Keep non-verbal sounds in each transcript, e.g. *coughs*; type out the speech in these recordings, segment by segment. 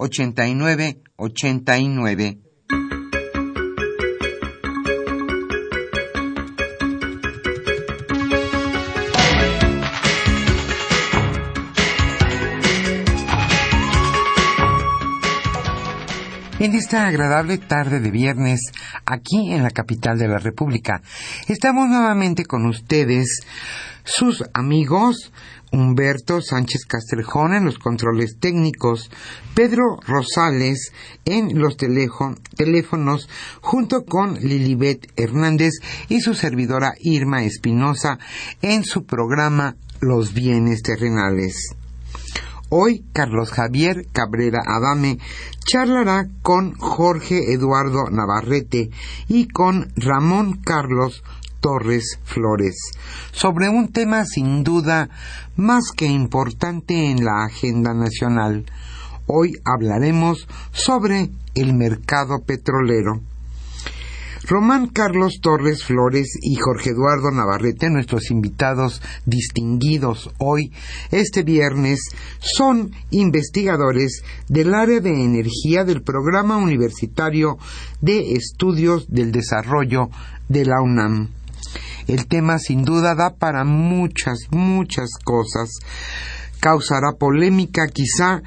89 89. En esta agradable tarde de viernes, aquí en la capital de la República, estamos nuevamente con ustedes, sus amigos, Humberto Sánchez Castrejón en los controles técnicos, Pedro Rosales en los teléfonos, junto con Lilibet Hernández y su servidora Irma Espinosa en su programa Los bienes terrenales. Hoy Carlos Javier Cabrera Adame charlará con Jorge Eduardo Navarrete y con Ramón Carlos Torres Flores sobre un tema sin duda más que importante en la agenda nacional. Hoy hablaremos sobre el mercado petrolero. Román Carlos Torres Flores y Jorge Eduardo Navarrete, nuestros invitados distinguidos hoy, este viernes, son investigadores del área de energía del Programa Universitario de Estudios del Desarrollo de la UNAM. El tema sin duda da para muchas, muchas cosas. Causará polémica quizá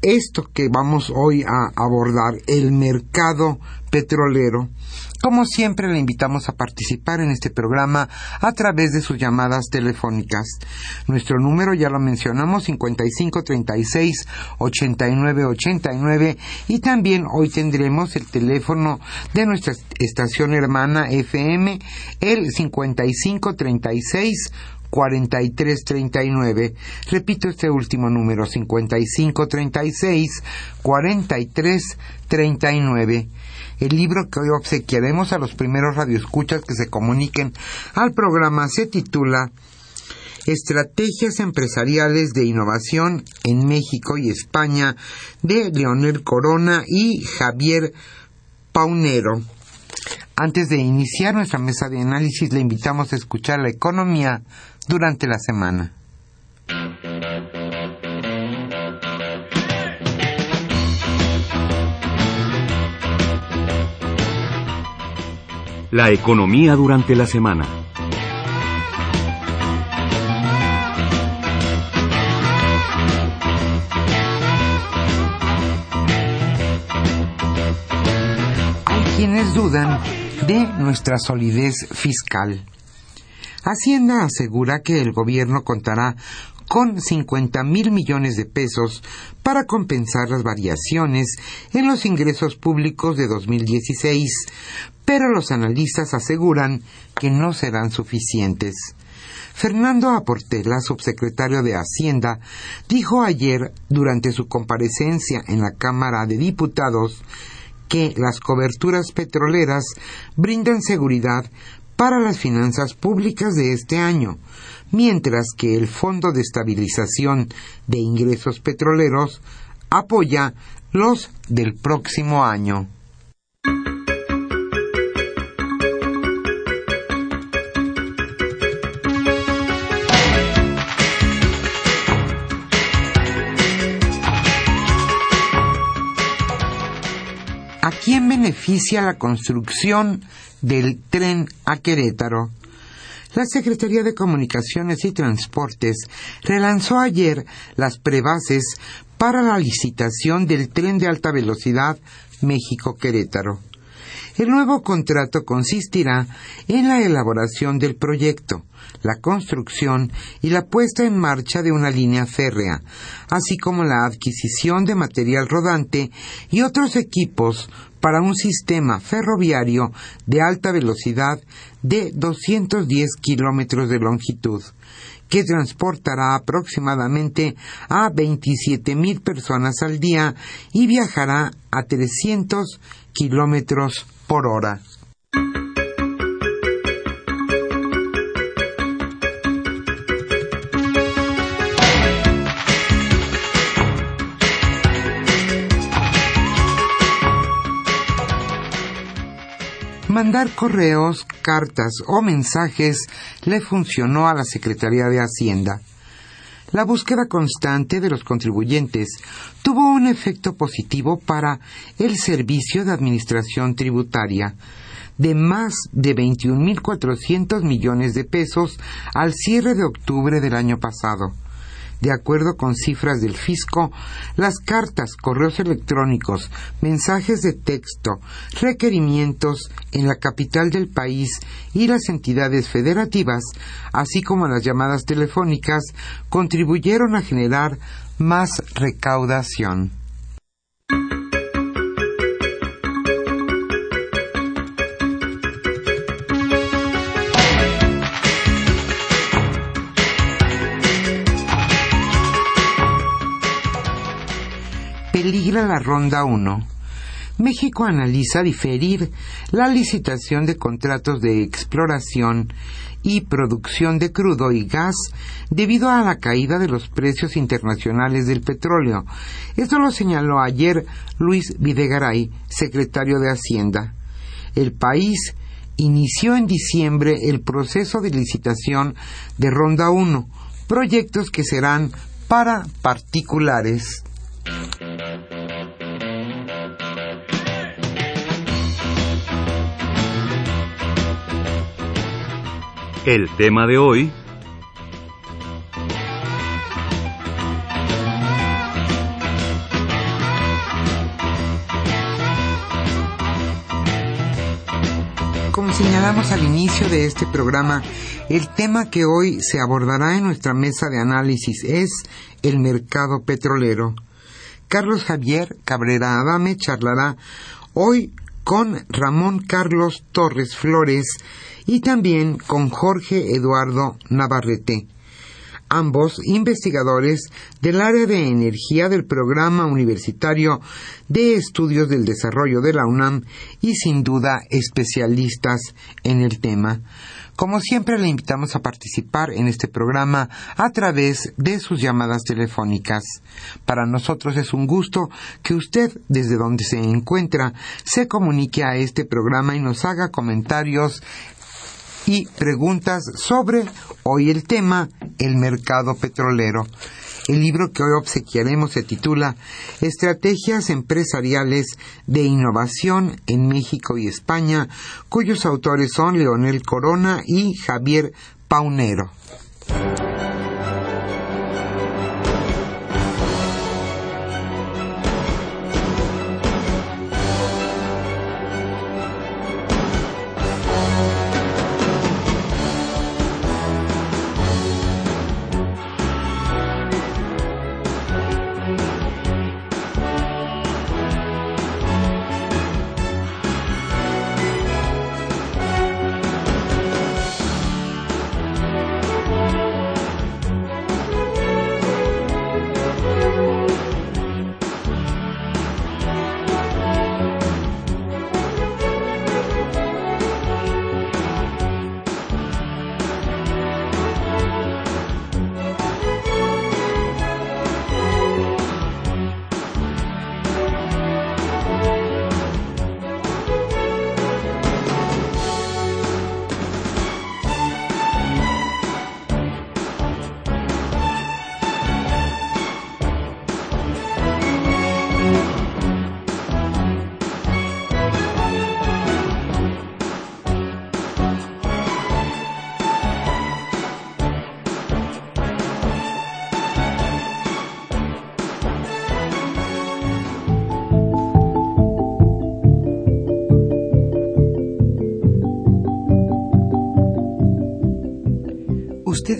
esto que vamos hoy a abordar, el mercado petrolero. Como siempre, le invitamos a participar en este programa a través de sus llamadas telefónicas. Nuestro número ya lo mencionamos, 5536 8989 y también hoy tendremos el teléfono de nuestra estación hermana FM, el 5536 4339. Repito este último número, 5536 4339. El libro que hoy obsequiaremos a los primeros radioescuchas que se comuniquen al programa se titula Estrategias empresariales de innovación en México y España de Leonel Corona y Javier Paunero. Antes de iniciar nuestra mesa de análisis, le invitamos a escuchar la economía durante la semana. La economía durante la semana. Hay quienes dudan de nuestra solidez fiscal. Hacienda asegura que el gobierno contará con 50 mil millones de pesos para compensar las variaciones en los ingresos públicos de 2016, pero los analistas aseguran que no serán suficientes. Fernando Aportela, subsecretario de Hacienda, dijo ayer durante su comparecencia en la Cámara de Diputados que las coberturas petroleras brindan seguridad para las finanzas públicas de este año, mientras que el Fondo de Estabilización de Ingresos Petroleros apoya los del próximo año. Beneficia la construcción del tren a Querétaro. La Secretaría de Comunicaciones y Transportes relanzó ayer las prebases para la licitación del tren de alta velocidad México-Querétaro. El nuevo contrato consistirá en la elaboración del proyecto, la construcción y la puesta en marcha de una línea férrea, así como la adquisición de material rodante y otros equipos para un sistema ferroviario de alta velocidad de 210 kilómetros de longitud, que transportará aproximadamente a 27 mil personas al día y viajará a 300 kilómetros por hora. Mandar correos, cartas o mensajes le funcionó a la Secretaría de Hacienda. La búsqueda constante de los contribuyentes tuvo un efecto positivo para el Servicio de Administración Tributaria de más de 21.400 millones de pesos al cierre de octubre del año pasado de acuerdo con cifras del fisco, las cartas, correos electrónicos, mensajes de texto, requerimientos en la capital del país y las entidades federativas, así como las llamadas telefónicas, contribuyeron a generar más recaudación. Peligra la ronda 1. México analiza diferir la licitación de contratos de exploración y producción de crudo y gas debido a la caída de los precios internacionales del petróleo. Esto lo señaló ayer Luis Videgaray, secretario de Hacienda. El país inició en diciembre el proceso de licitación de Ronda 1, proyectos que serán para particulares. El tema de hoy Como señalamos al inicio de este programa, el tema que hoy se abordará en nuestra mesa de análisis es el mercado petrolero. Carlos Javier Cabrera Adame charlará hoy con Ramón Carlos Torres Flores y también con Jorge Eduardo Navarrete, ambos investigadores del área de energía del Programa Universitario de Estudios del Desarrollo de la UNAM y sin duda especialistas en el tema. Como siempre, le invitamos a participar en este programa a través de sus llamadas telefónicas. Para nosotros es un gusto que usted, desde donde se encuentra, se comunique a este programa y nos haga comentarios y preguntas sobre hoy el tema, el mercado petrolero. El libro que hoy obsequiaremos se titula Estrategias empresariales de innovación en México y España, cuyos autores son Leonel Corona y Javier Paunero.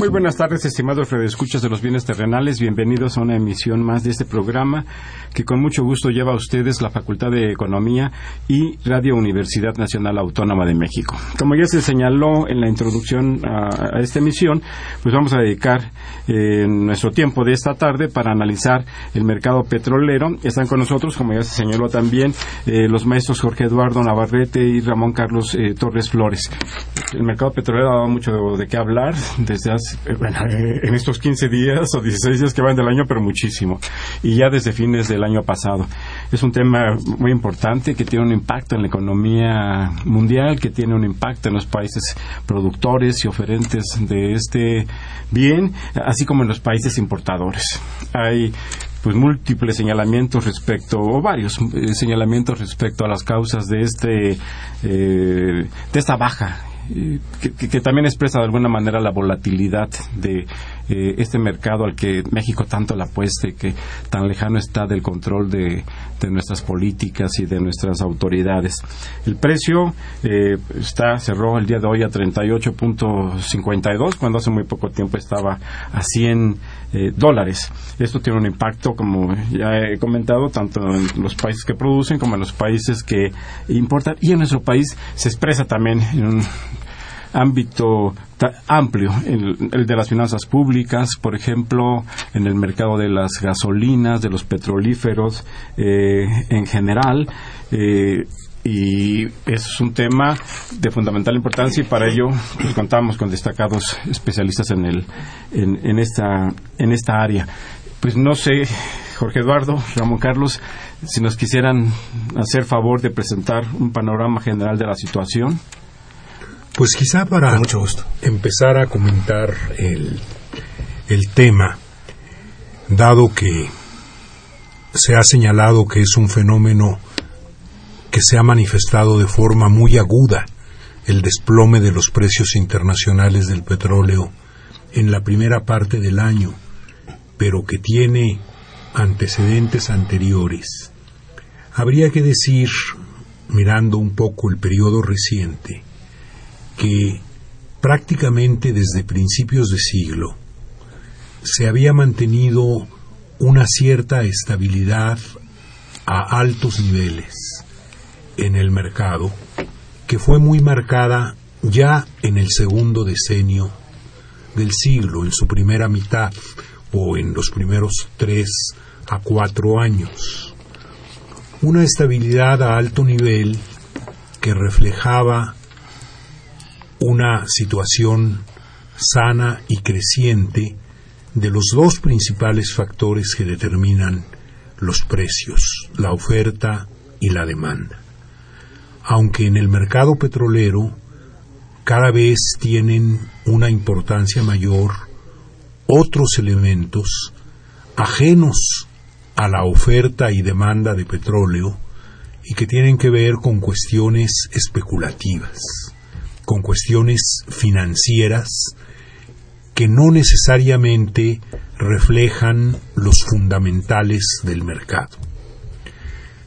Muy buenas tardes, estimados redescuchas de los bienes terrenales. Bienvenidos a una emisión más de este programa que con mucho gusto lleva a ustedes la Facultad de Economía y Radio Universidad Nacional Autónoma de México. Como ya se señaló en la introducción a, esta emisión, pues vamos a dedicar eh, nuestro tiempo de esta tarde para analizar el mercado petrolero. Están con nosotros, como ya se señaló también, eh, los maestros Jorge Eduardo Navarrete y Ramón Carlos eh, Torres Flores. El mercado petrolero ha dado mucho de qué hablar *laughs* desde hace bueno, eh, en estos 15 días o 16 días que van del año, pero muchísimo. Y ya desde fines del año pasado. Es un tema muy importante que tiene un impacto en la economía mundial, que tiene un impacto en los países productores y oferentes de este bien, así como en los países importadores. Hay pues múltiples señalamientos respecto o varios eh, señalamientos respecto a las causas de este de esta baja que, también expresa de alguna manera la volatilidad de eh, este mercado al que México tanto le apuesta y que tan lejano está del control de, nuestras políticas y de nuestras autoridades. El precio eh, está cerró el día de hoy a 38.52 cuando hace muy poco tiempo estaba a 100 eh, dólares. Esto tiene un impacto, como ya he comentado, tanto en los países que producen como en los países que importan y en nuestro país se expresa también en un ámbito amplio, el, de las finanzas públicas, por ejemplo, en el mercado de las gasolinas, de los petrolíferos eh, en general. Eh, y es un tema de fundamental importancia y para ello pues, contamos con destacados especialistas en, el, en, esta, en esta área. Pues no sé, Jorge Eduardo, Ramón Carlos, si nos quisieran hacer favor de presentar un panorama general de la situación. Pues quizá para empezar a comentar el, el tema, dado que se ha señalado que es un fenómeno que se ha manifestado de forma muy aguda, el desplome de los precios internacionales del petróleo en la primera parte del año, pero que tiene antecedentes anteriores. Habría que decir, mirando un poco el periodo reciente, que prácticamente desde principios de siglo se había mantenido una cierta estabilidad a altos niveles en el mercado que fue muy marcada ya en el segundo decenio del siglo, en su primera mitad o en los primeros tres a cuatro años. Una estabilidad a alto nivel que reflejaba una situación sana y creciente de los dos principales factores que determinan los precios, la oferta y la demanda. Aunque en el mercado petrolero cada vez tienen una importancia mayor otros elementos ajenos a la oferta y demanda de petróleo y que tienen que ver con cuestiones especulativas con cuestiones financieras que no necesariamente reflejan los fundamentales del mercado.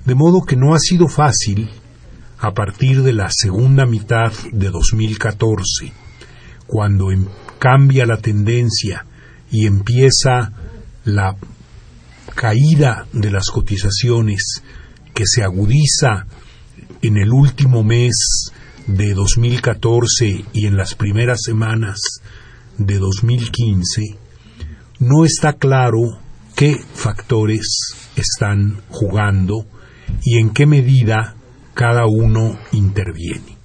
De modo que no ha sido fácil, a partir de la segunda mitad de 2014, cuando em, cambia la tendencia y empieza la caída de las cotizaciones que se agudiza en el último mes de 2014 y en las primeras semanas de 2015, no está claro qué factores están jugando y en qué medida cada uno interviene.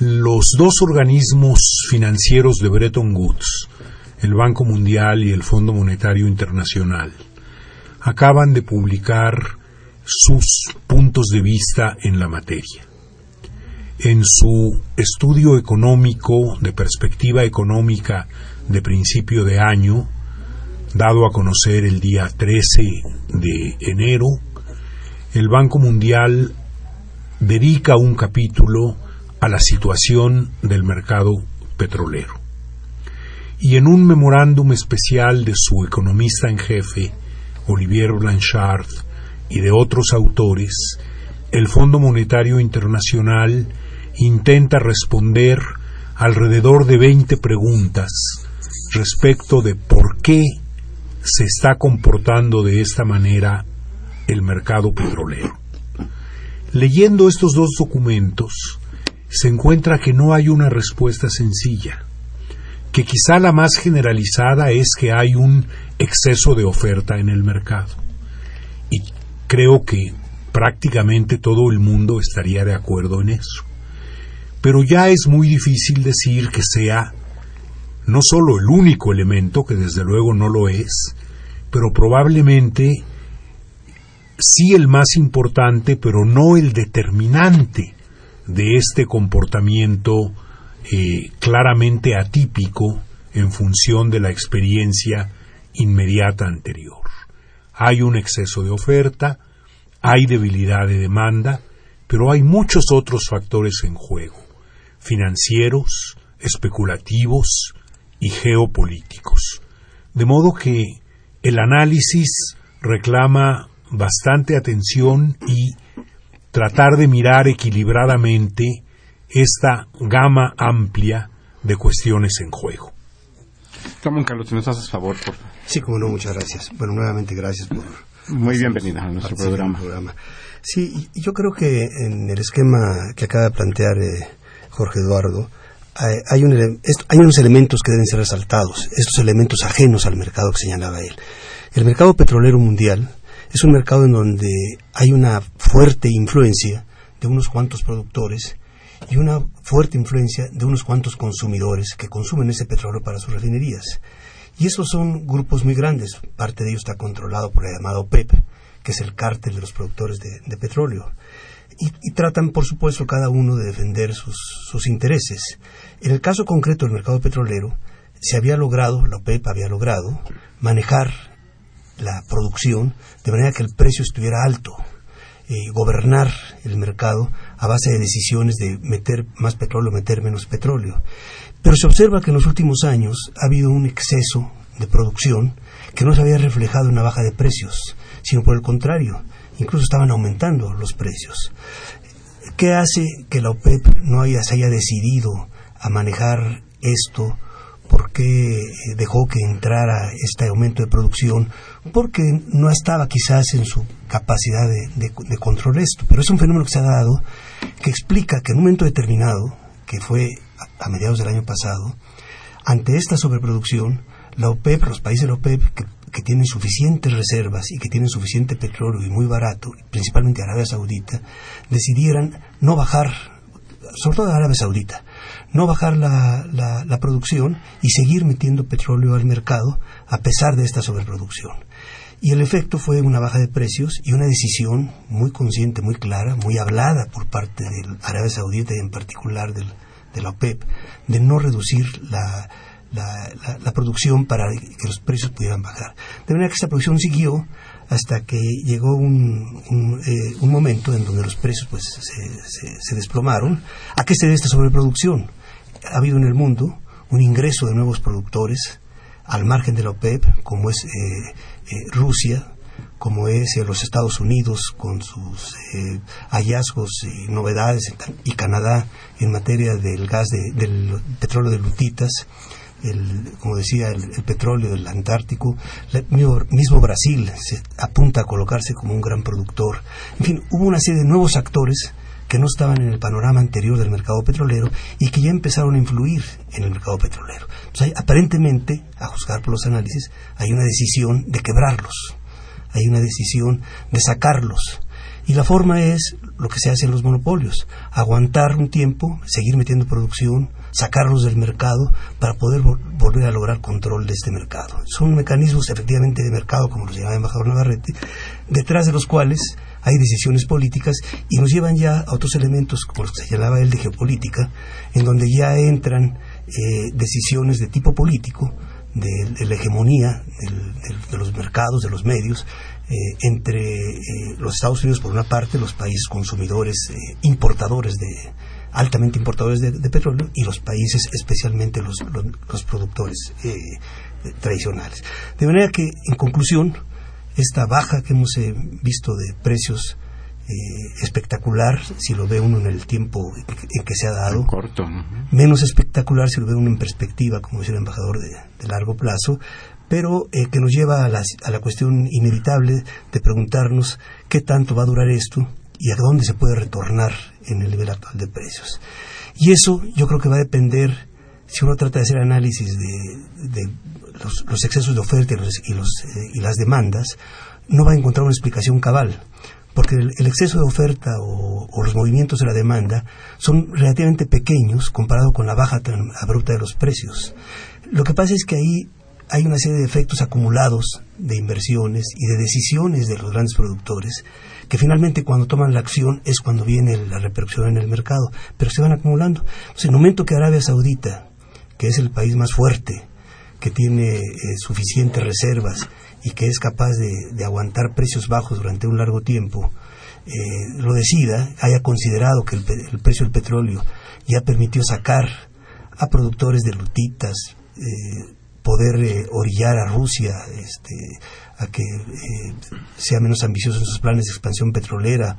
Los dos organismos financieros de Bretton Woods, el Banco Mundial y el Fondo Monetario Internacional, acaban de publicar sus puntos de vista en la materia en su estudio económico de perspectiva económica de principio de año, dado a conocer el día 13 de enero, el Banco Mundial dedica un capítulo a la situación del mercado petrolero. Y en un memorándum especial de su economista en jefe, Olivier Blanchard, y de otros autores, el Fondo Monetario Internacional intenta responder alrededor de 20 preguntas respecto de por qué se está comportando de esta manera el mercado petrolero. Leyendo estos dos documentos, se encuentra que no hay una respuesta sencilla, que quizá la más generalizada es que hay un exceso de oferta en el mercado. Y creo que prácticamente todo el mundo estaría de acuerdo en eso. Pero ya es muy difícil decir que sea no solo el único elemento, que desde luego no lo es, pero probablemente sí el más importante, pero no el determinante de este comportamiento eh, claramente atípico en función de la experiencia inmediata anterior. Hay un exceso de oferta, hay debilidad de demanda, pero hay muchos otros factores en juego, financieros, especulativos y geopolíticos. De modo que el análisis reclama bastante atención y tratar de mirar equilibradamente esta gama amplia de cuestiones en juego. Ramón Carlos, nos haces favor, por favor. Sí, como no, muchas gracias. Bueno, nuevamente gracias por... Muy bienvenida a nuestro programa. Sí, yo creo que en el esquema que acaba de plantear eh, Jorge Eduardo, hay, hay unos elementos que deben ser resaltados, estos elementos ajenos al mercado que señalaba él. El mercado petrolero mundial es un mercado en donde hay una fuerte influencia de unos cuantos productores y una fuerte influencia de unos cuantos consumidores que consumen ese petróleo para sus refinerías. Y esos son grupos muy grandes. Parte de ellos está controlado por el llamado OPEP, que es el cártel de los productores de, petróleo. Y, tratan, por supuesto, cada uno de defender sus, sus intereses. En el caso concreto del mercado petrolero, se había logrado, la OPEP había logrado, manejar la producción de manera que el precio estuviera alto, eh, gobernar el mercado a base de decisiones de meter más petróleo, meter menos petróleo. Pero se observa que en los últimos años ha habido un exceso de producción que no se había reflejado en una baja de precios, sino por el contrario, incluso estaban aumentando los precios. ¿Qué hace que la OPEP no haya, se haya decidido a manejar esto ¿Por qué eh, dejó que entrara este aumento de producción? Porque no estaba quizás en su capacidad de, control esto. Pero es un fenómeno que se ha dado que explica que en un momento determinado, que fue a, mediados del año pasado, ante esta sobreproducción, la OPEP, los países de la OPEP, que, que, tienen suficientes reservas y que tienen suficiente petróleo y muy barato, principalmente Arabia Saudita, decidieran no bajar, sobre todo Arabia Saudita, no bajar la, la, producción y seguir metiendo petróleo al mercado a pesar de esta sobreproducción. Y el efecto fue una baja de precios y una decisión muy consciente, muy clara, muy hablada por parte de Arabia Saudita y en particular del, de la OPEP, de no reducir la, la, producción para que los precios pudieran bajar. De manera que esta producción siguió hasta que llegó un, un, eh, un momento en donde los precios pues, se, se, desplomaron. ¿A qué se debe esta sobreproducción? Ha habido en el mundo un ingreso de nuevos productores al margen de la OPEP, como es eh, eh, Rusia, como es eh, los Estados Unidos con sus hallazgos y novedades y Canadá en materia del gas del petróleo de lutitas, el, como decía, el, petróleo del Antártico, el mismo Brasil se apunta a colocarse como un gran productor. En fin, hubo una serie de nuevos actores que no estaban en el panorama anterior del mercado petrolero y que ya empezaron a influir en el mercado petrolero. Entonces, aparentemente, a juzgar por los análisis, hay una decisión de quebrarlos, hay una decisión de sacarlos. Y la forma es lo que se hace en los monopolios, aguantar un tiempo, seguir metiendo producción, sacarlos del mercado para poder volver a lograr control de este mercado. Son mecanismos efectivamente de mercado, como los llamaba el embajador Navarrete, detrás de los cuales hay decisiones políticas y nos llevan ya a otros elementos, como los que señalaba él de geopolítica, en donde ya entran eh, decisiones de tipo político de, la hegemonía de los mercados, de los medios, eh, entre eh, los Estados Unidos por una parte, los países consumidores, eh, importadores de altamente importadores de, petróleo y los países, especialmente los, los, productores tradicionales. De manera que, en conclusión, esta baja que hemos visto de precios espectacular si lo ve uno en el tiempo en que se ha dado. Corto. Menos espectacular si lo ve uno en perspectiva, como decía el embajador, de largo plazo pero eh, que nos lleva a, la cuestión inevitable de preguntarnos qué tanto va a durar esto y a dónde se puede retornar en el nivel actual de precios. Y eso yo creo que va a depender, si uno trata de hacer análisis de, los, excesos de oferta y, los, eh, y, las demandas, no va a encontrar una explicación cabal, porque el, exceso de oferta o, o, los movimientos de la demanda son relativamente pequeños comparado con la baja tan abrupta de los precios. Lo que pasa es que ahí hay una serie de efectos acumulados de inversiones y de decisiones de los grandes productores que finalmente cuando toman la acción es cuando viene la repercusión en el mercado, pero se van acumulando. Entonces, en el momento que Arabia Saudita, que es el país más fuerte, que tiene eh, suficientes reservas y que es capaz de, aguantar precios bajos durante un largo tiempo, eh, lo decida, haya considerado que el, precio del petróleo ya permitió sacar a productores de lutitas, eh, poder orillar a Rusia este, a que sea menos ambicioso en sus planes de expansión petrolera,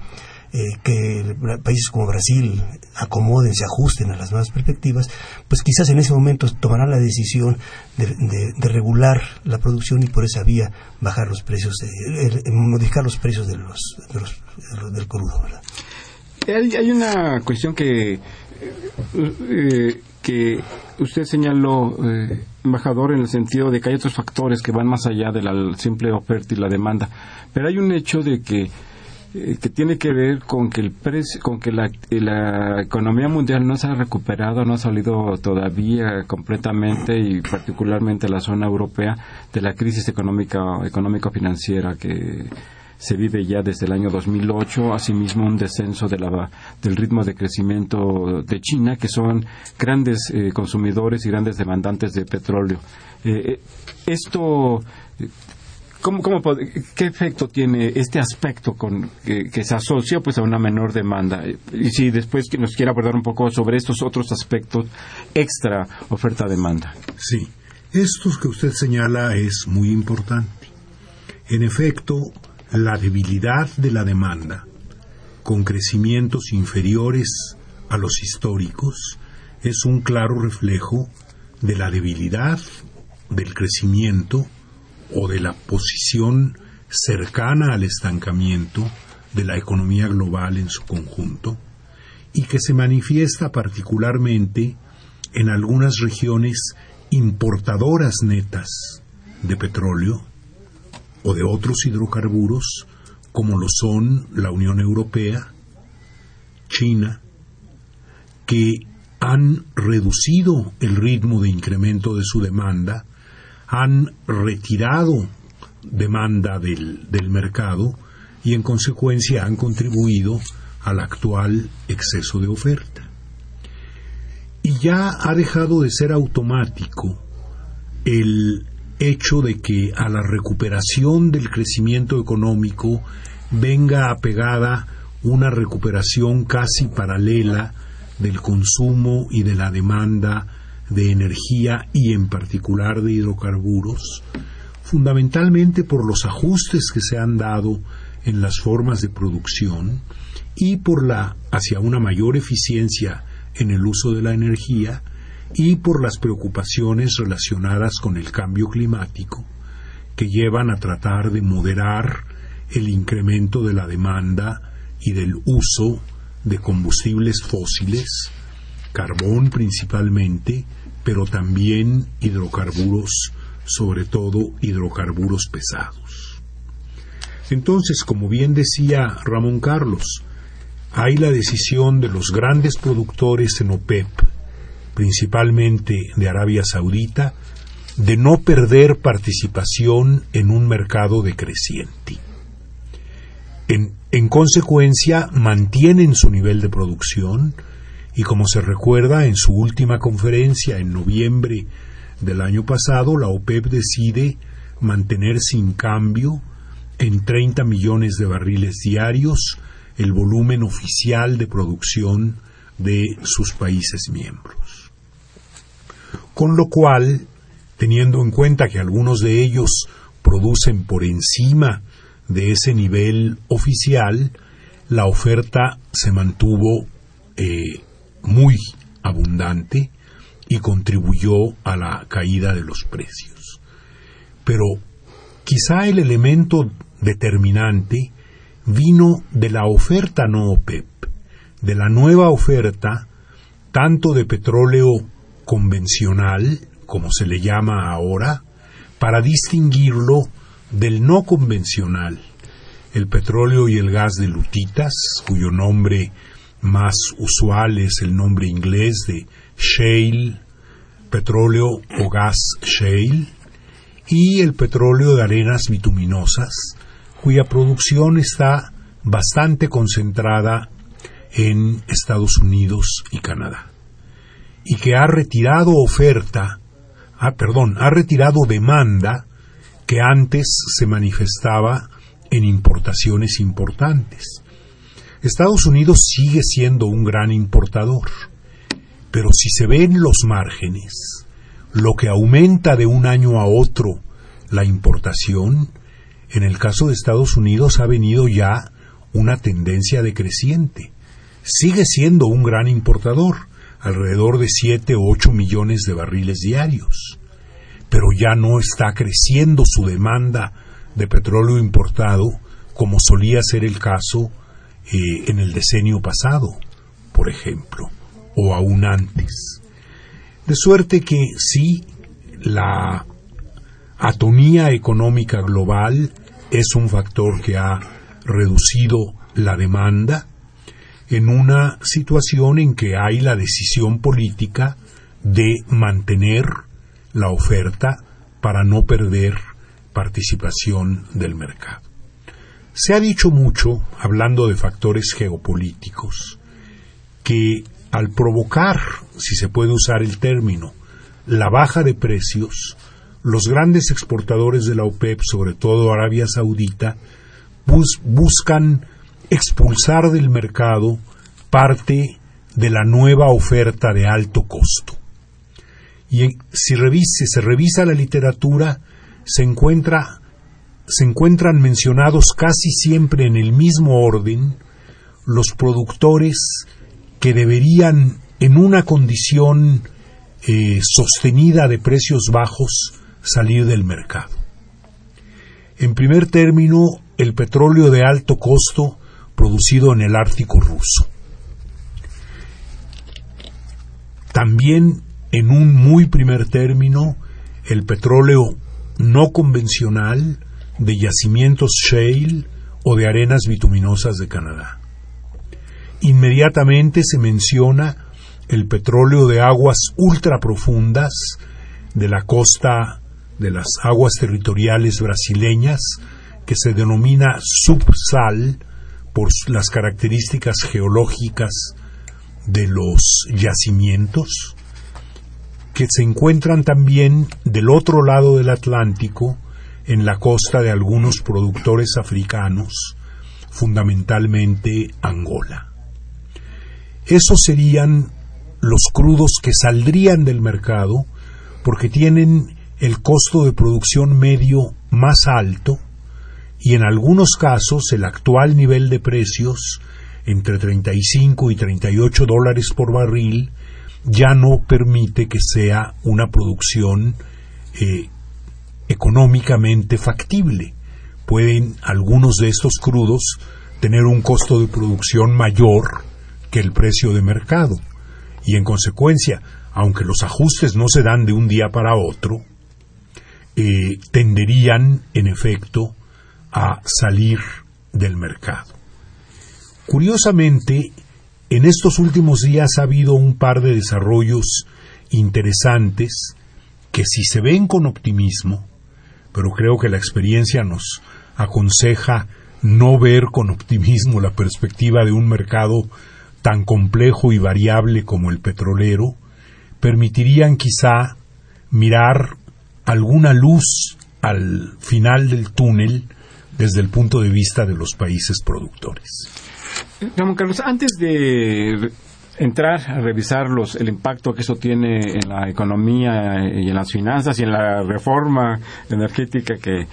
eh, que países como Brasil acomoden, se ajusten a las nuevas perspectivas, pues quizás en ese momento tomarán la decisión de, regular la producción y por esa vía bajar los precios, modificar los precios de los, del crudo. Hay, una cuestión que que usted señaló, eh, embajador, en el sentido de que hay otros factores que van más allá de la simple oferta y la demanda. Pero hay un hecho de que eh, que tiene que ver con que el precio, con que la, la, economía mundial no se ha recuperado, no ha salido todavía completamente y particularmente la zona europea de la crisis económica económico financiera que se vive ya desde el año 2008, asimismo un descenso de la, del ritmo de crecimiento de China, que son grandes eh, consumidores y grandes demandantes de petróleo. Eh, eh, esto, ¿cómo, cómo, qué efecto tiene este aspecto con, que, se asocia pues, a una menor demanda? Y si después nos quiere abordar un poco sobre estos otros aspectos extra oferta-demanda. Sí, esto que usted señala es muy importante. En efecto, la debilidad de la demanda, con crecimientos inferiores a los históricos, es un claro reflejo de la debilidad del crecimiento o de la posición cercana al estancamiento de la economía global en su conjunto y que se manifiesta particularmente en algunas regiones importadoras netas de petróleo o de otros hidrocarburos como lo son la Unión Europea, China, que han reducido el ritmo de incremento de su demanda, han retirado demanda del, del mercado y en consecuencia han contribuido al actual exceso de oferta. Y ya ha dejado de ser automático el hecho de que a la recuperación del crecimiento económico venga apegada una recuperación casi paralela del consumo y de la demanda de energía y en particular de hidrocarburos, fundamentalmente por los ajustes que se han dado en las formas de producción y por la hacia una mayor eficiencia en el uso de la energía y por las preocupaciones relacionadas con el cambio climático que llevan a tratar de moderar el incremento de la demanda y del uso de combustibles fósiles, carbón principalmente, pero también hidrocarburos, sobre todo hidrocarburos pesados. Entonces, como bien decía Ramón Carlos, hay la decisión de los grandes productores en OPEP principalmente de Arabia Saudita, de no perder participación en un mercado decreciente. En, en, consecuencia, mantienen su nivel de producción y, como se recuerda, en su última conferencia en noviembre del año pasado, la OPEP decide mantener sin cambio en 30 millones de barriles diarios el volumen oficial de producción de sus países miembros. Con lo cual, teniendo en cuenta que algunos de ellos producen por encima de ese nivel oficial, la oferta se mantuvo eh, muy abundante y contribuyó a la caída de los precios. Pero quizá el elemento determinante vino de la oferta no OPEP, de la nueva oferta tanto de petróleo convencional, como se le llama ahora, para distinguirlo del no convencional, el petróleo y el gas de lutitas, cuyo nombre más usual es el nombre inglés de shale, petróleo o gas shale, y el petróleo de arenas bituminosas, cuya producción está bastante concentrada en Estados Unidos y Canadá, y que ha retirado oferta, ah, perdón, ha retirado demanda que antes se manifestaba en importaciones importantes. Estados Unidos sigue siendo un gran importador, pero si se ven los márgenes, lo que aumenta de un año a otro la importación, en el caso de Estados Unidos ha venido ya una tendencia decreciente. Sigue siendo un gran importador, alrededor de 7 o 8 millones de barriles diarios, pero ya no está creciendo su demanda de petróleo importado como solía ser el caso eh, en el decenio pasado, por ejemplo, o aún antes. De suerte que sí, la atonía económica global es un factor que ha reducido la demanda en una situación en que hay la decisión política de mantener la oferta para no perder participación del mercado. Se ha dicho mucho, hablando de factores geopolíticos, que al provocar, si se puede usar el término, la baja de precios, los grandes exportadores de la OPEP, sobre todo Arabia Saudita, buscan expulsar del mercado parte de la nueva oferta de alto costo. Y si se revisa la literatura, se encuentra se encuentran mencionados casi siempre en el mismo orden los productores que deberían, en una condición eh, sostenida de precios bajos, salir del mercado. En primer término, el petróleo de alto costo producido en el Ártico ruso. También, en un muy primer término, el petróleo no convencional de yacimientos shale o de arenas bituminosas de Canadá. Inmediatamente se menciona el petróleo de aguas ultraprofundas de la costa de las aguas territoriales brasileñas que se denomina subsal por las características geológicas de los yacimientos, que se encuentran también del otro lado del Atlántico, en la costa de algunos productores africanos, fundamentalmente Angola. Esos serían los crudos que saldrían del mercado porque tienen el costo de producción medio más alto y en algunos casos el actual nivel de precios entre 35 y 38 dólares por barril ya no permite que sea una producción eh, económicamente factible. Pueden algunos de estos crudos tener un costo de producción mayor que el precio de mercado y en consecuencia, aunque los ajustes no se dan de un día para otro, eh, tenderían en efecto a salir del mercado. Curiosamente, en estos últimos días ha habido un par de desarrollos interesantes que si se ven con optimismo, pero creo que la experiencia nos aconseja no ver con optimismo la perspectiva de un mercado tan complejo y variable como el petrolero, permitirían quizá mirar alguna luz al final del túnel desde el punto de vista de los países productores. Ramón Carlos, antes de entrar a revisar los, el impacto que eso tiene en la economía y en las finanzas y en la reforma energética que,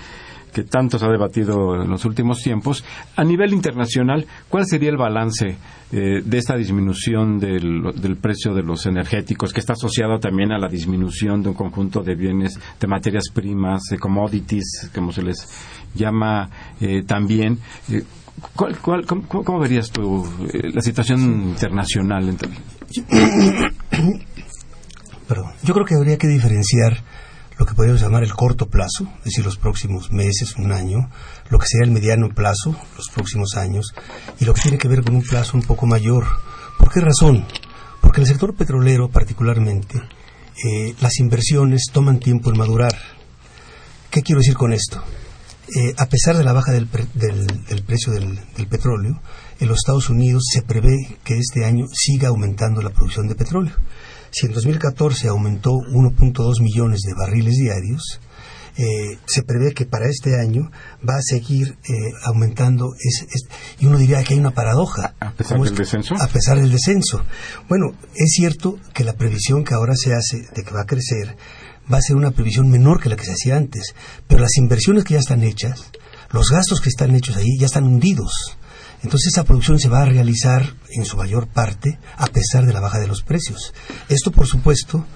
que tanto se ha debatido en los últimos tiempos, a nivel internacional, ¿cuál sería el balance eh, de esta disminución del, del, precio de los energéticos, que está asociado también a la disminución de un conjunto de bienes, de materias primas, de commodities, como se les llama eh, también? Eh, ¿Cuál, cuál, cómo, cómo, verías tú eh, la situación internacional? *coughs* Perdón. Yo creo que habría que diferenciar lo que podríamos llamar el corto plazo, es decir, los próximos meses, un año, lo que sería el mediano plazo, los próximos años, y lo que tiene que ver con un plazo un poco mayor. ¿Por qué razón? Porque el sector petrolero particularmente, eh, las inversiones toman tiempo en madurar. ¿Qué quiero decir con esto? Eh, a pesar de la baja del, del, del precio del, del, petróleo, en los Estados Unidos se prevé que este año siga aumentando la producción de petróleo. Si en 2014 aumentó 1.2 millones de barriles diarios, eh, se prevé que para este año va a seguir eh, aumentando. Es, es, y uno diría que hay una paradoja. ¿A pesar del descenso? A pesar del descenso. Bueno, es cierto que la previsión que ahora se hace de que va a crecer va a ser una previsión menor que la que se hacía antes, pero las inversiones que ya están hechas, los gastos que están hechos ahí ya están hundidos. Entonces esa producción se va a realizar en su mayor parte a pesar de la baja de los precios. Esto, por supuesto,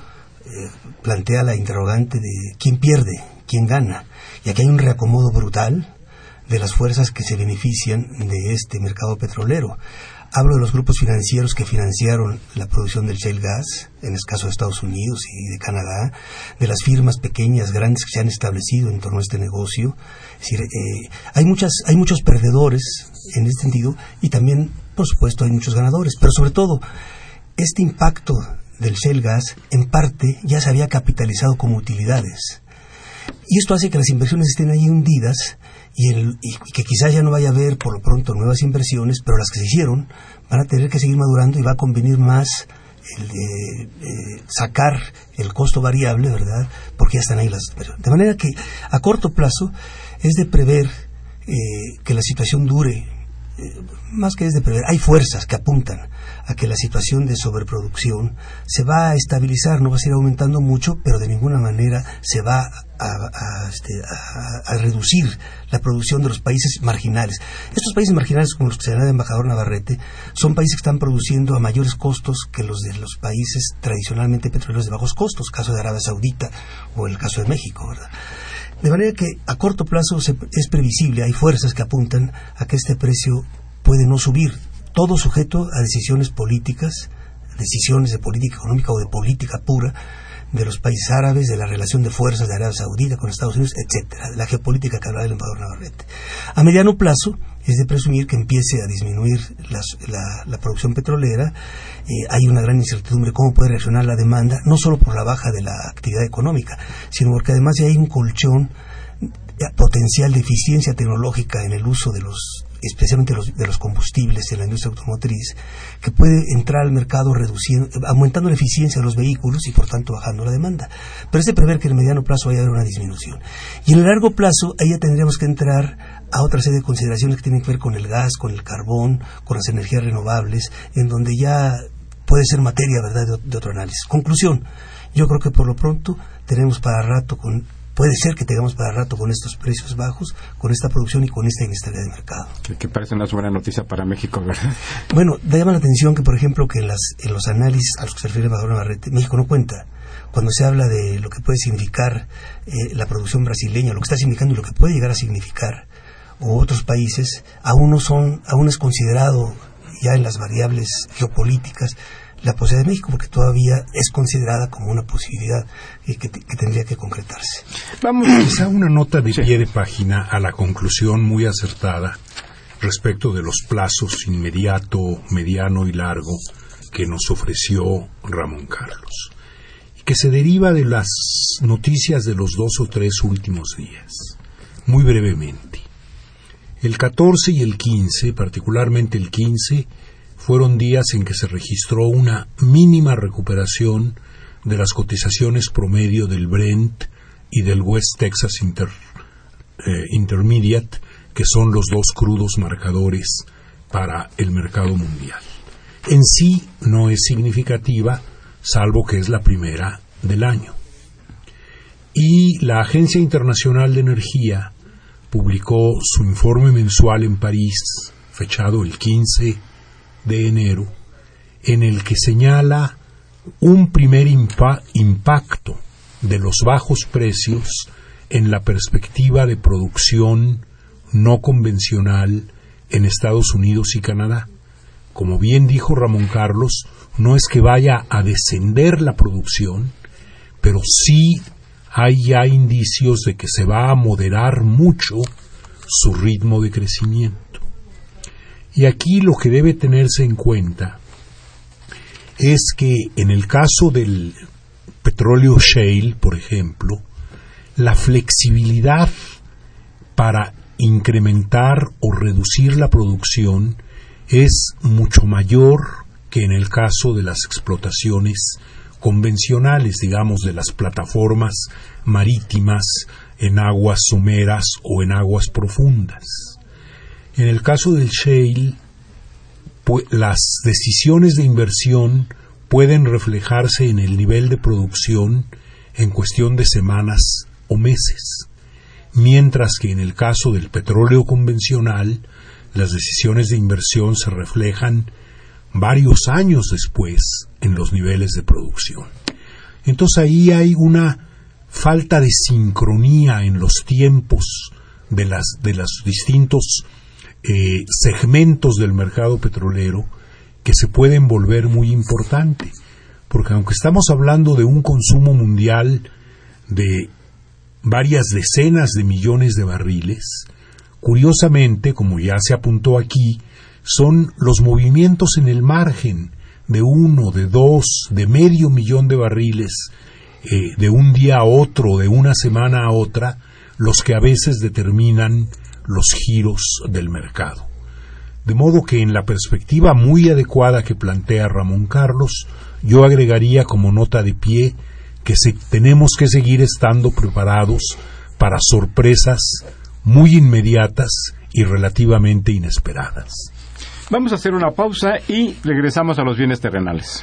eh, plantea la interrogante de quién pierde, quién gana. Y aquí hay un reacomodo brutal de las fuerzas que se benefician de este mercado petrolero. Hablo de los grupos financieros que financiaron la producción del shale gas, en el caso de Estados Unidos y de Canadá, de las firmas pequeñas, grandes que se han establecido en torno a este negocio. Es decir, eh, hay, muchas, hay muchos perdedores en este sentido y también, por supuesto, hay muchos ganadores. Pero sobre todo, este impacto del shale gas, en parte, ya se había capitalizado como utilidades. Y esto hace que las inversiones estén ahí hundidas y, el, y, que quizás ya no vaya a haber por lo pronto nuevas inversiones, pero las que se hicieron van a tener que seguir madurando y va a convenir más el de eh, sacar el costo variable, ¿verdad? Porque ya están ahí las... De manera que a corto plazo es de prever eh, que la situación dure, eh, más que es de prever, hay fuerzas que apuntan a que la situación de sobreproducción se va a estabilizar, no va a seguir aumentando mucho, pero de ninguna manera se va a, a, este, reducir la producción de los países marginales. Estos países marginales, como los que señala el embajador Navarrete, son países que están produciendo a mayores costos que los de los países tradicionalmente petroleros de bajos costos, caso de Arabia Saudita o el caso de México, ¿verdad? De manera que a corto plazo se, es previsible, hay fuerzas que apuntan a que este precio puede no subir, todo sujeto a decisiones políticas, decisiones de política económica o de política pura de los países árabes, de la relación de fuerzas de Arabia Saudita con Estados Unidos, etcétera, de la geopolítica que hablaba el embajador Navarrete. A mediano plazo es de presumir que empiece a disminuir la, producción petrolera, eh, hay una gran incertidumbre cómo puede reaccionar la demanda, no solo por la baja de la actividad económica, sino porque además ya hay un colchón potencial de eficiencia tecnológica en el uso de los especialmente los, de los combustibles en la industria automotriz, que puede entrar al mercado reduciendo, aumentando la eficiencia de los vehículos y por tanto bajando la demanda. Pero es de prever que en el mediano plazo vaya a haber una disminución. Y en el largo plazo, ahí ya tendríamos que entrar a otra serie de consideraciones que tienen que ver con el gas, con el carbón, con las energías renovables, en donde ya puede ser materia, ¿verdad?, de, de otro análisis. Conclusión, yo creo que por lo pronto tenemos para rato con puede ser que tengamos para rato con estos precios bajos, con esta producción y con esta inestabilidad de mercado. Que, que parece una buena noticia para México, ¿verdad? Bueno, da llama la atención que, por ejemplo, que en, las, en los análisis a los que se refiere Embajador Navarrete, México no cuenta. Cuando se habla de lo que puede significar eh, la producción brasileña, lo que está significando y lo que puede llegar a significar, o otros países, aún no son, aún es considerado ya en las variables geopolíticas la posibilidad de México, porque todavía es considerada como una posibilidad que, que, que tendría que concretarse. Vamos, quizá una nota de pie de página a la conclusión muy acertada respecto de los plazos inmediato, mediano y largo que nos ofreció Ramón Carlos, y que se deriva de las noticias de los dos o tres últimos días. Muy brevemente. El 14 y el 15, particularmente el 15, fueron días en que se registró una mínima recuperación de las cotizaciones promedio del Brent y del West Texas eh, Intermediate, que son los dos crudos marcadores para el mercado mundial. En sí no es significativa, salvo que es la primera del año. Y la Agencia Internacional de Energía publicó su informe mensual en París, fechado el 15 de enero, en el que señala un primer impacto de los bajos precios en la perspectiva de producción no convencional en Estados Unidos y Canadá. Como bien dijo Ramón Carlos, no es que vaya a descender la producción, pero sí hay ya indicios de que se va a moderar mucho su ritmo de crecimiento. Y aquí lo que debe tenerse en cuenta es que en el caso del petróleo shale, por ejemplo, la flexibilidad para incrementar o reducir la producción es mucho mayor que en el caso de las explotaciones convencionales, digamos, de las plataformas marítimas en aguas someras o en aguas profundas. En el caso del shale, las decisiones de inversión pueden reflejarse en el nivel de producción en cuestión de semanas o meses, mientras que en el caso del petróleo convencional, las decisiones de inversión se reflejan varios años después en los niveles de producción. Entonces ahí hay una falta de sincronía en los tiempos de, las, de los distintos eh, segmentos del mercado petrolero que se pueden volver muy importante, porque aunque estamos hablando de un consumo mundial de varias decenas de millones de barriles, curiosamente, como ya se apuntó aquí, son los movimientos en el margen de uno, de dos, de medio millón de barriles, eh, de un día a otro, de una semana a otra, los que a veces determinan los giros del mercado. De modo que en la perspectiva muy adecuada que plantea Ramón Carlos, yo agregaría como nota de pie que tenemos que seguir estando preparados para sorpresas muy inmediatas y relativamente inesperadas. Vamos a hacer una pausa y regresamos a los bienes terrenales.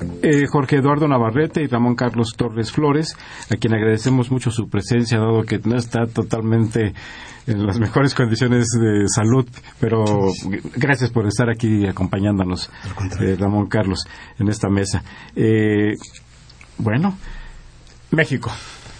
eh, Jorge Eduardo Navarrete y Ramón Carlos Torres Flores, a quien agradecemos mucho su presencia, dado que no está totalmente en las mejores condiciones de salud, pero gracias por estar aquí acompañándonos, eh, Ramón Carlos, en esta mesa. Eh, bueno, México.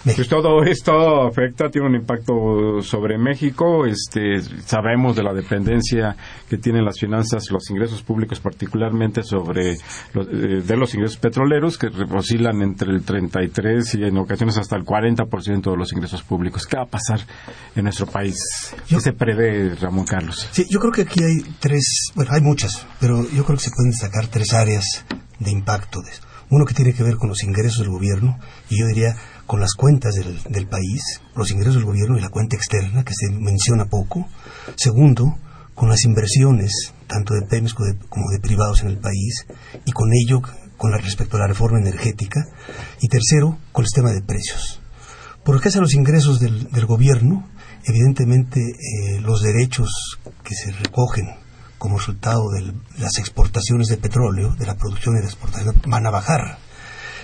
Pues todo esto afecta, tiene un impacto sobre México. Este, sabemos de la dependencia que tienen las finanzas, los ingresos públicos, particularmente sobre los, eh, de los ingresos petroleros, que oscilan entre el 33 y en ocasiones hasta el 40% de los ingresos públicos. ¿Qué va a pasar en nuestro país? ¿Qué se prevé, Ramón Carlos? Sí, yo creo que aquí hay tres, bueno, hay muchas, pero yo creo que se pueden destacar tres áreas de impacto. De Uno que tiene que ver con los ingresos del gobierno, y yo diría con las cuentas del, del, país, los ingresos del gobierno y la cuenta externa, que se menciona poco. Segundo, con las inversiones, tanto de PEMES como de, privados en el país, y con ello con respecto a la reforma energética. Y tercero, con el tema de precios. Por lo que hace a los ingresos del, del gobierno, evidentemente eh, los derechos que se recogen como resultado de las exportaciones de petróleo, de la producción y la exportación, van a bajar.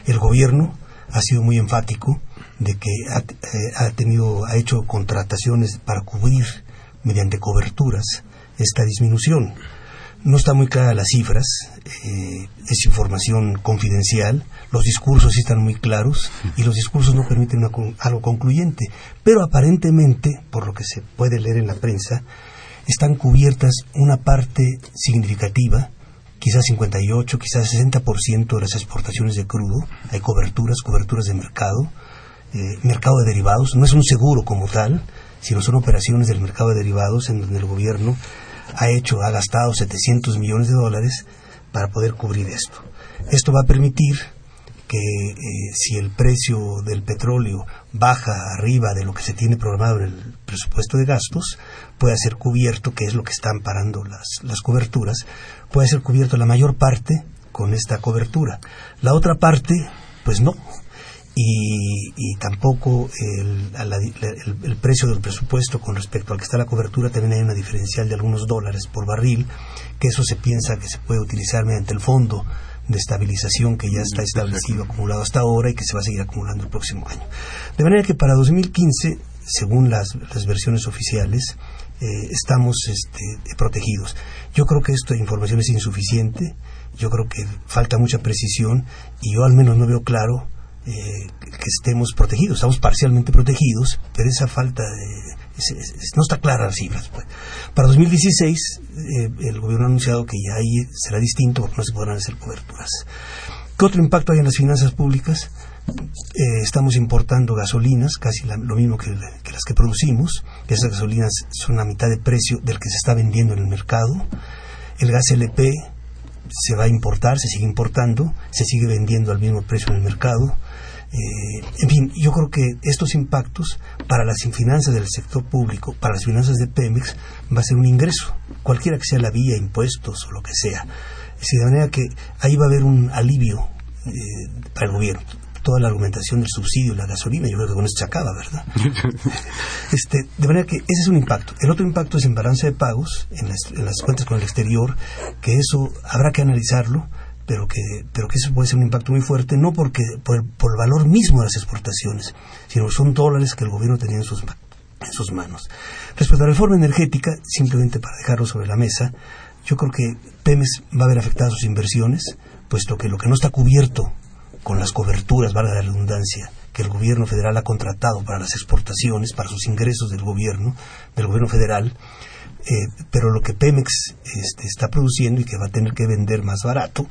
El gobierno ha sido muy enfático de que ha, eh, tenido, ha hecho contrataciones para cubrir mediante coberturas esta disminución. No está muy clara las cifras, eh, es información confidencial, los discursos sí están muy claros y los discursos no permiten algo concluyente, pero aparentemente, por lo que se puede leer en la prensa, están cubiertas una parte significativa quizás 58, quizás 60% de las exportaciones de crudo, hay coberturas, coberturas de mercado, eh, mercado de derivados, no es un seguro como tal, sino son operaciones del mercado de derivados en donde el gobierno ha hecho, ha gastado 700 millones de dólares para poder cubrir esto. Esto va a permitir que eh, si el precio del petróleo baja arriba de lo que se tiene programado en el presupuesto de gastos, pueda ser cubierto, que es lo que están parando las, las coberturas, puede ser cubierto la mayor parte con esta cobertura. La otra parte, pues no. Y, tampoco el, el, precio del presupuesto con respecto al que está la cobertura también hay una diferencial de algunos dólares por barril, que eso se piensa que se puede utilizar mediante el fondo de estabilización que ya está establecido, acumulado hasta ahora y que se va a seguir acumulando el próximo año. De manera que para 2015, según las, las versiones oficiales, eh, estamos este, protegidos. Yo creo que esta información es insuficiente, yo creo que falta mucha precisión y yo al menos no veo claro eh, que estemos protegidos. Estamos parcialmente protegidos, pero esa falta de... no está clara las cifras. Para 2016 eh, el gobierno ha anunciado que ya ahí será distinto porque no se podrán hacer coberturas. ¿Qué otro impacto hay en las finanzas públicas? Eh, estamos importando gasolinas, casi lo mismo que, las que producimos. Esas gasolinas son a mitad de precio del que se está vendiendo en el mercado. El gas LP se va a importar, se sigue importando, se sigue vendiendo al mismo precio en el mercado. Eh, en fin, yo creo que estos impactos para las finanzas del sector público, para las finanzas de Pemex, va a ser un ingreso, cualquiera que sea la vía, impuestos o lo que sea. de manera que ahí va a haber un alivio eh, para el gobierno toda la argumentación del subsidio la gasolina, yo creo que con eso se acaba, ¿verdad? *laughs* este, de manera que ese es un impacto. El otro impacto es en balance de pagos, en las, cuentas con el exterior, que eso habrá que analizarlo, pero que, pero que eso puede ser un impacto muy fuerte, no porque por el, por el valor mismo de las exportaciones, sino son dólares que el gobierno tenía en sus, en sus manos. Respecto a la reforma energética, simplemente para dejarlo sobre la mesa, yo creo que Pemex va a ver afectadas sus inversiones, puesto que lo que no está cubierto con las coberturas, valga la redundancia, que el gobierno federal ha contratado para las exportaciones, para sus ingresos del gobierno, del gobierno federal, eh, pero lo que Pemex este, está produciendo y que va a tener que vender más barato,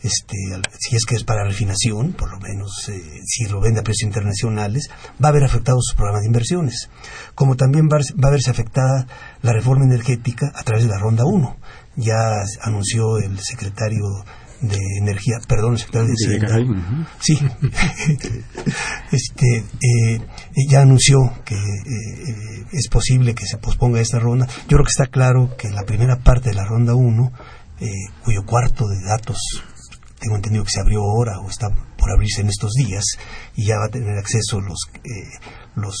este, si es que es para refinación, por lo menos eh, si lo vende a precios internacionales, va a haber afectado sus programas de inversiones. Como también va, va, a verse afectada la reforma energética a través de la Ronda 1. Ya anunció el secretario de Energía, perdón, secretario de Hacienda. Sí. *laughs* este, eh, ya anunció que eh, es posible que se posponga esta ronda. Yo creo que está claro que la primera parte de la ronda 1, eh, cuyo cuarto de datos tengo entendido que se abrió ahora o está por abrirse en estos días y ya va a tener acceso los los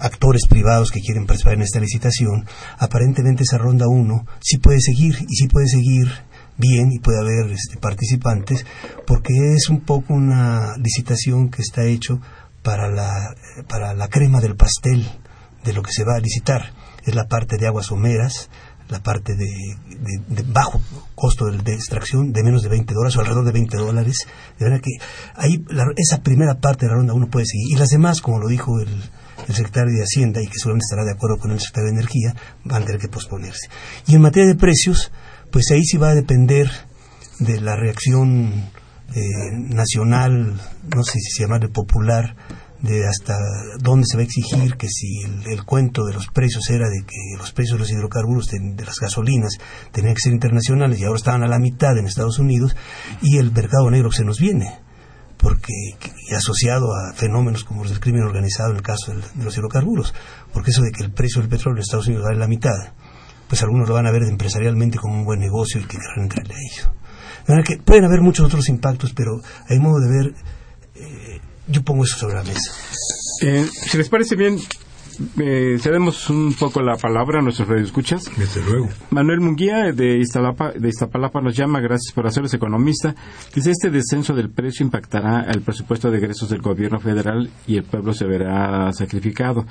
actores privados que quieren participar en esta licitación, aparentemente esa ronda 1 sí puede seguir y sí puede seguir bien y puede haber este, participantes, porque es un poco una licitación que está hecho para la, para la crema del pastel de lo que se va a licitar. Es la parte de aguas someras, la parte de, bajo costo de, extracción de menos de 20 dólares o alrededor de 20 dólares. De verdad que ahí esa primera parte de la ronda uno puede seguir. Y las demás, como lo dijo el, el secretario de Hacienda y que seguramente estará de acuerdo con el secretario de Energía, van a tener que posponerse. Y en materia de precios, pues ahí sí va a depender de la reacción eh, nacional, no sé si se llama popular, de hasta dónde se va a exigir que si el, cuento de los precios era de que los precios de los hidrocarburos de, las gasolinas tenían que ser internacionales y ahora estaban a la mitad en Estados Unidos y el mercado negro se nos viene porque asociado a fenómenos como los del crimen organizado en el caso de los hidrocarburos, porque eso de que el precio del petróleo en Estados Unidos va a la mitad, pues algunos lo van a ver empresarialmente como un buen negocio y que querrán entrarle a ello. De que pueden haber muchos otros impactos, pero hay modo de ver, eh, yo pongo eso sobre la mesa. Eh, si les parece bien, eh, cedemos un poco la palabra a nuestros radioescuchas. Desde luego. Manuel Munguía de, Iztapalapa, de Iztapalapa nos llama, gracias por hacerlos economista. Dice, este descenso del precio impactará el presupuesto de egresos del gobierno federal y el pueblo se verá sacrificado.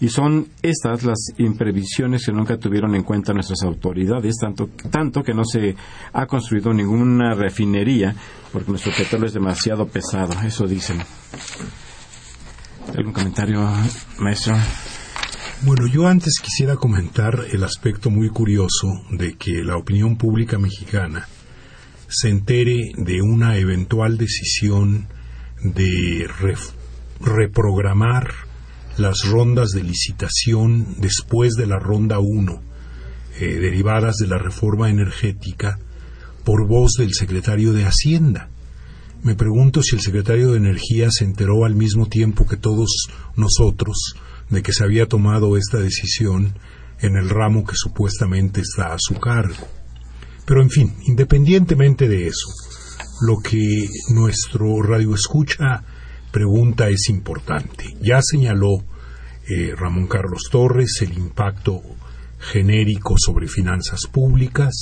Y son estas las imprevisiones que nunca tuvieron en cuenta nuestras autoridades, tanto, tanto que no se ha construido ninguna refinería porque nuestro petróleo es demasiado pesado, eso dicen. ¿Algún comentario, maestro? Bueno, yo antes quisiera comentar el aspecto muy curioso de que la opinión pública mexicana se entere de una eventual decisión de reprogramar las rondas de licitación después de la ronda 1, eh, derivadas de la reforma energética, por voz del secretario de Hacienda. Me pregunto si el secretario de Energía se enteró al mismo tiempo que todos nosotros de que se había tomado esta decisión en el ramo que supuestamente está a su cargo. Pero en fin, independientemente de eso, lo que nuestro radio escucha pregunta es importante. Ya señaló eh, Ramón Carlos Torres el impacto genérico sobre finanzas públicas,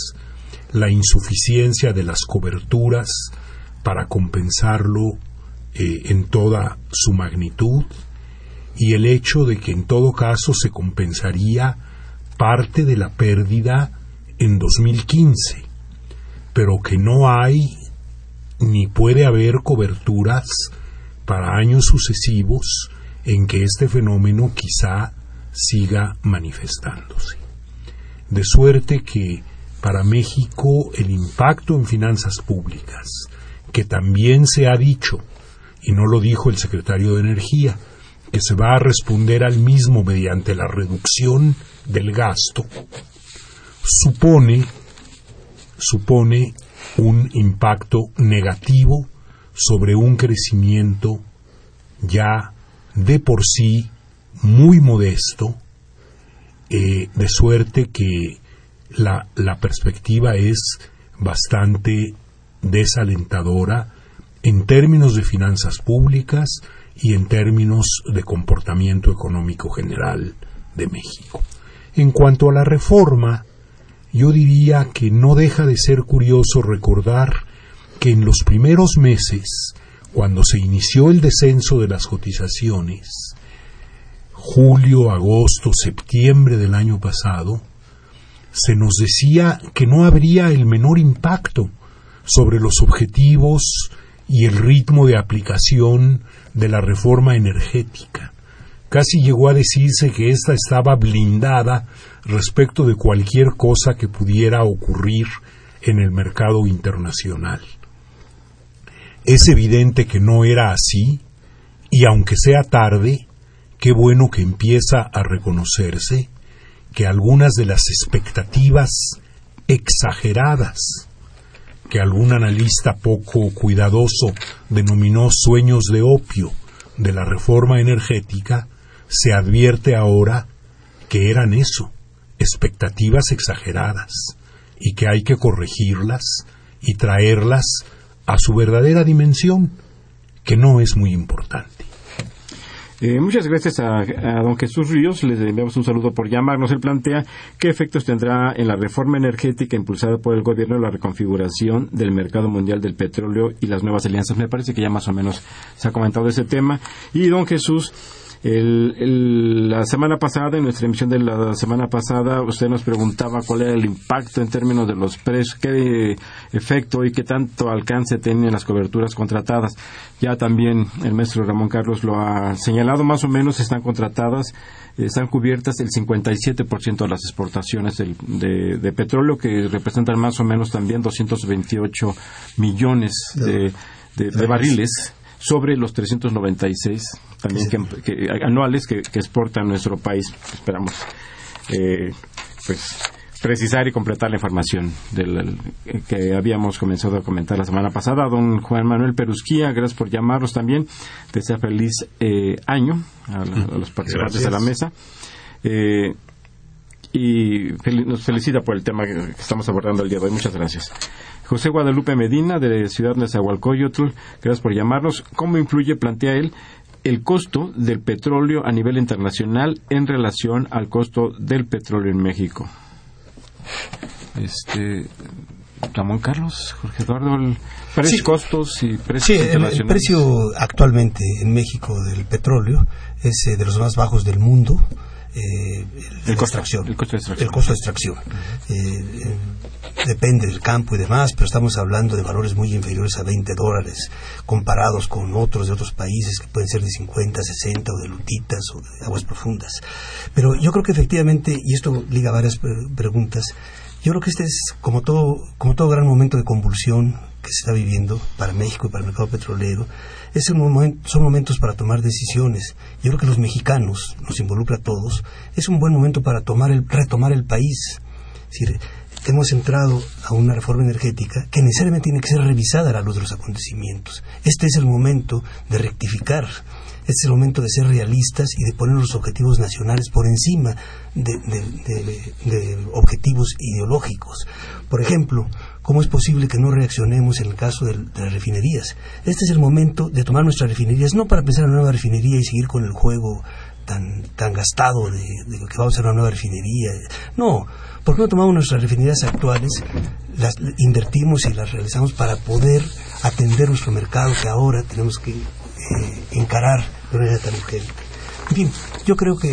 la insuficiencia de las coberturas para compensarlo eh, en toda su magnitud y el hecho de que en todo caso se compensaría parte de la pérdida en 2015, pero que no hay ni puede haber coberturas para años sucesivos en que este fenómeno quizá siga manifestándose. De suerte que para México el impacto en finanzas públicas que también se ha dicho, y no lo dijo el secretario de Energía, que se va a responder al mismo mediante la reducción del gasto, supone, supone un impacto negativo sobre un crecimiento ya de por sí muy modesto, eh, de suerte que la, la perspectiva es bastante desalentadora en términos de finanzas públicas y en términos de comportamiento económico general de México. En cuanto a la reforma, yo diría que no deja de ser curioso recordar que en los primeros meses, cuando se inició el descenso de las cotizaciones, julio, agosto, septiembre del año pasado, se nos decía que no habría el menor impacto sobre los objetivos y el ritmo de aplicación de la reforma energética. Casi llegó a decirse que ésta estaba blindada respecto de cualquier cosa que pudiera ocurrir en el mercado internacional. Es evidente que no era así, y aunque sea tarde, qué bueno que empieza a reconocerse que algunas de las expectativas exageradas que algún analista poco cuidadoso denominó sueños de opio de la reforma energética, se advierte ahora que eran eso, expectativas exageradas, y que hay que corregirlas y traerlas a su verdadera dimensión, que no es muy importante. Eh, muchas gracias a, don Jesús Ríos. Les enviamos un saludo por llamarnos. Él plantea qué efectos tendrá en la reforma energética impulsada por el gobierno la reconfiguración del mercado mundial del petróleo y las nuevas alianzas. Me parece que ya más o menos se ha comentado ese tema. Y don Jesús la semana pasada, en nuestra emisión de la semana pasada, usted nos preguntaba cuál era el impacto en términos de los precios, qué efecto y qué tanto alcance tienen las coberturas contratadas. Ya también el maestro Ramón Carlos lo ha señalado, más o menos están contratadas, están cubiertas el 57% de las exportaciones de, petróleo, que representan más o menos también 228 millones de, barriles sobre los 396 también que, anuales que, exporta nuestro país. Esperamos eh, pues precisar y completar la información del, que habíamos comenzado a comentar la semana pasada. Don Juan Manuel Perusquía, gracias por llamarnos también. Desea feliz eh, año a, los participantes de la mesa. Eh, y nos felicita por el tema que estamos abordando el día de hoy. Muchas gracias. José Guadalupe Medina, de Ciudad Nezahualcóyotl, gracias por llamarnos. ¿Cómo influye, plantea él, el costo del petróleo a nivel internacional en relación al costo del petróleo en México? Este, Ramón Carlos, Jorge Eduardo, precios, costos y precios sí, El, precio actualmente en México del petróleo es eh, de los más bajos del mundo. Eh, el, costo, el, costo, de extracción. El costo de extracción. Eh, depende del campo y demás, pero estamos hablando de valores muy inferiores a 20 dólares, comparados con otros de otros países que pueden ser de 50, 60 o de lutitas o de aguas profundas. Pero yo creo que efectivamente, y esto liga a varias preguntas, yo creo que este es como todo, como todo gran momento de convulsión que se está viviendo para México y para el mercado petrolero, es un momento, son momentos para tomar decisiones. Yo creo que los mexicanos, nos involucra a todos, es un buen momento para tomar el, retomar el país. Es decir, hemos entrado a una reforma energética que necesariamente tiene que ser revisada a la luz de los acontecimientos. Este es el momento de rectificar, este es el momento de ser realistas y de poner los objetivos nacionales por encima de, objetivos ideológicos. Por ejemplo, ¿cómo es posible que no reaccionemos en el caso de, las refinerías? Este es el momento de tomar nuestras refinerías, no para pensar en una nueva refinería y seguir con el juego tan, tan gastado de, que vamos a hacer una nueva refinería. No, ¿Por qué no tomamos nuestras refinerías actuales, las invertimos y las realizamos para poder atender nuestro mercado que ahora tenemos que eh, encarar de una manera tan urgente? En fin, yo creo que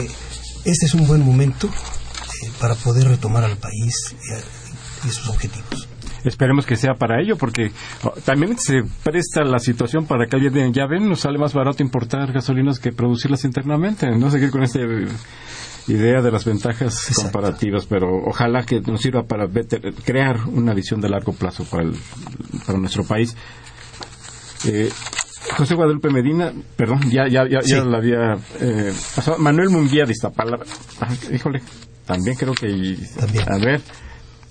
este es un buen momento eh, para poder retomar al país y, sus objetivos esperemos que sea para ello, porque oh, también se presta la situación para que alguien ya ven, nos sale más barato importar gasolinas que producirlas internamente, no seguir con este idea de las ventajas comparativas, pero ojalá que nos sirva para crear una visión de largo plazo para, para nuestro país. Eh, José Guadalupe Medina, perdón, ya, ya, ya, ya la había eh, pasado. Manuel Munguía de Iztapalapa. Ah, híjole, también creo que. A ver.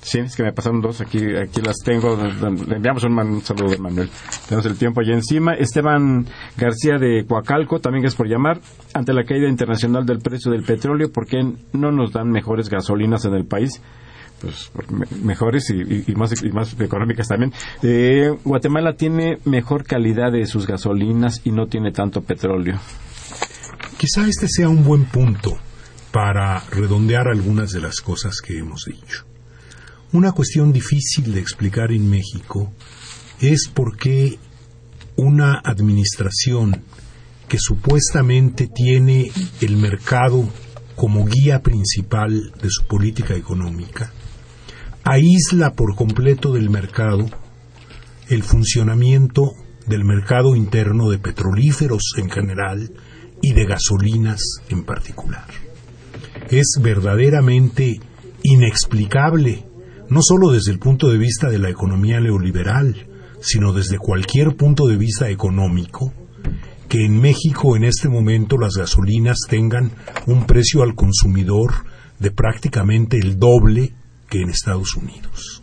Sí, es que me pasaron dos, aquí, aquí las tengo. Le enviamos un, saludo de Manuel. Tenemos el tiempo allá encima. Esteban García de Coacalco, también es por llamar. Ante la caída internacional del precio del petróleo, ¿por qué no nos dan mejores gasolinas en el país? Pues mejores y, más, y más económicas también. Eh, Guatemala tiene mejor calidad de sus gasolinas y no tiene tanto petróleo. Quizá este sea un buen punto para redondear algunas de las cosas que hemos dicho. Una cuestión difícil de explicar en México es por qué una administración que supuestamente tiene el mercado como guía principal de su política económica, aísla por completo del mercado el funcionamiento del mercado interno de petrolíferos en general y de gasolinas en particular. Es verdaderamente inexplicable no solo desde el punto de vista de la economía neoliberal, sino desde cualquier punto de vista económico, que en México en este momento las gasolinas tengan un precio al consumidor de prácticamente el doble que en Estados Unidos.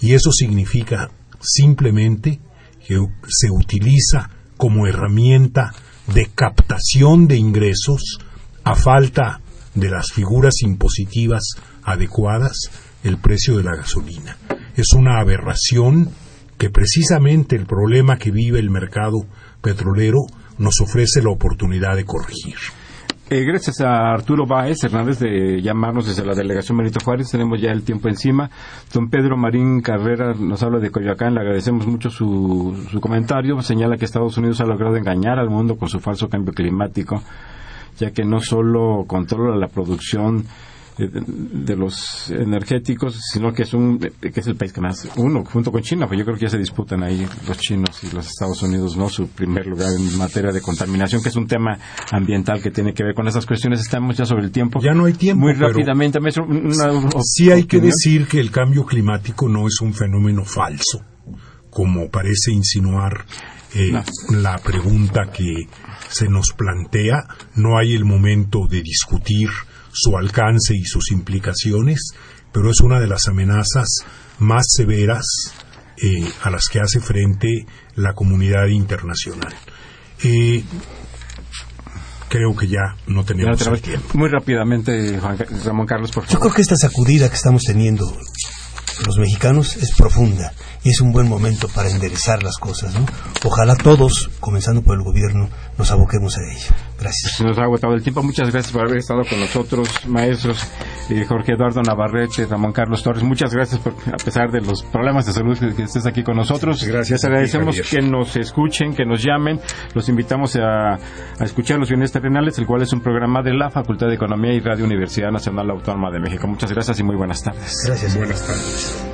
Y eso significa simplemente que se utiliza como herramienta de captación de ingresos a falta de las figuras impositivas adecuadas el precio de la gasolina. Es una aberración que precisamente el problema que vive el mercado petrolero nos ofrece la oportunidad de corregir. Eh, gracias a Arturo Báez Hernández de llamarnos desde la delegación Benito Juárez. Tenemos ya el tiempo encima. Don Pedro Marín Carrera nos habla de Coyoacán. Le agradecemos mucho su, su comentario. Señala que Estados Unidos ha logrado engañar al mundo con su falso cambio climático ya que no solo controla la producción de los energéticos, sino que es un que es el país que más uno junto con China, pues yo creo que ya se disputan ahí los chinos y los Estados Unidos, no su primer lugar en materia de contaminación, que es un tema ambiental que tiene que ver con esas cuestiones. Estamos ya sobre el tiempo. Ya no hay tiempo. Muy rápidamente, maestro. sí hay que decir que el cambio climático no es un fenómeno falso, como parece insinuar eh, la pregunta que se nos plantea. No hay el momento de discutir su alcance y sus implicaciones, pero es una de las amenazas más severas eh, a las que hace frente la comunidad internacional. Eh, creo que ya no tenemos tiempo. Muy rápidamente, Juan Ramón Carlos, por favor. Yo creo que esta sacudida que estamos teniendo los mexicanos es profunda es un buen momento para enderezar las cosas. ¿no? Ojalá todos, comenzando por el gobierno, nos aboquemos a ello. Gracias. Se nos ha agotado el tiempo. Muchas gracias por haber estado con nosotros, maestros eh, Jorge Eduardo Navarrete, Ramón Carlos Torres. Muchas gracias por, a pesar de los problemas de salud que, estés aquí con nosotros. Gracias. Les agradecemos que nos escuchen, que nos llamen. Los invitamos a, a escuchar los bienes terrenales, el cual es un programa de la Facultad de Economía y Radio Universidad Nacional Autónoma de México. Muchas gracias y muy buenas tardes. Gracias. Buenas tardes.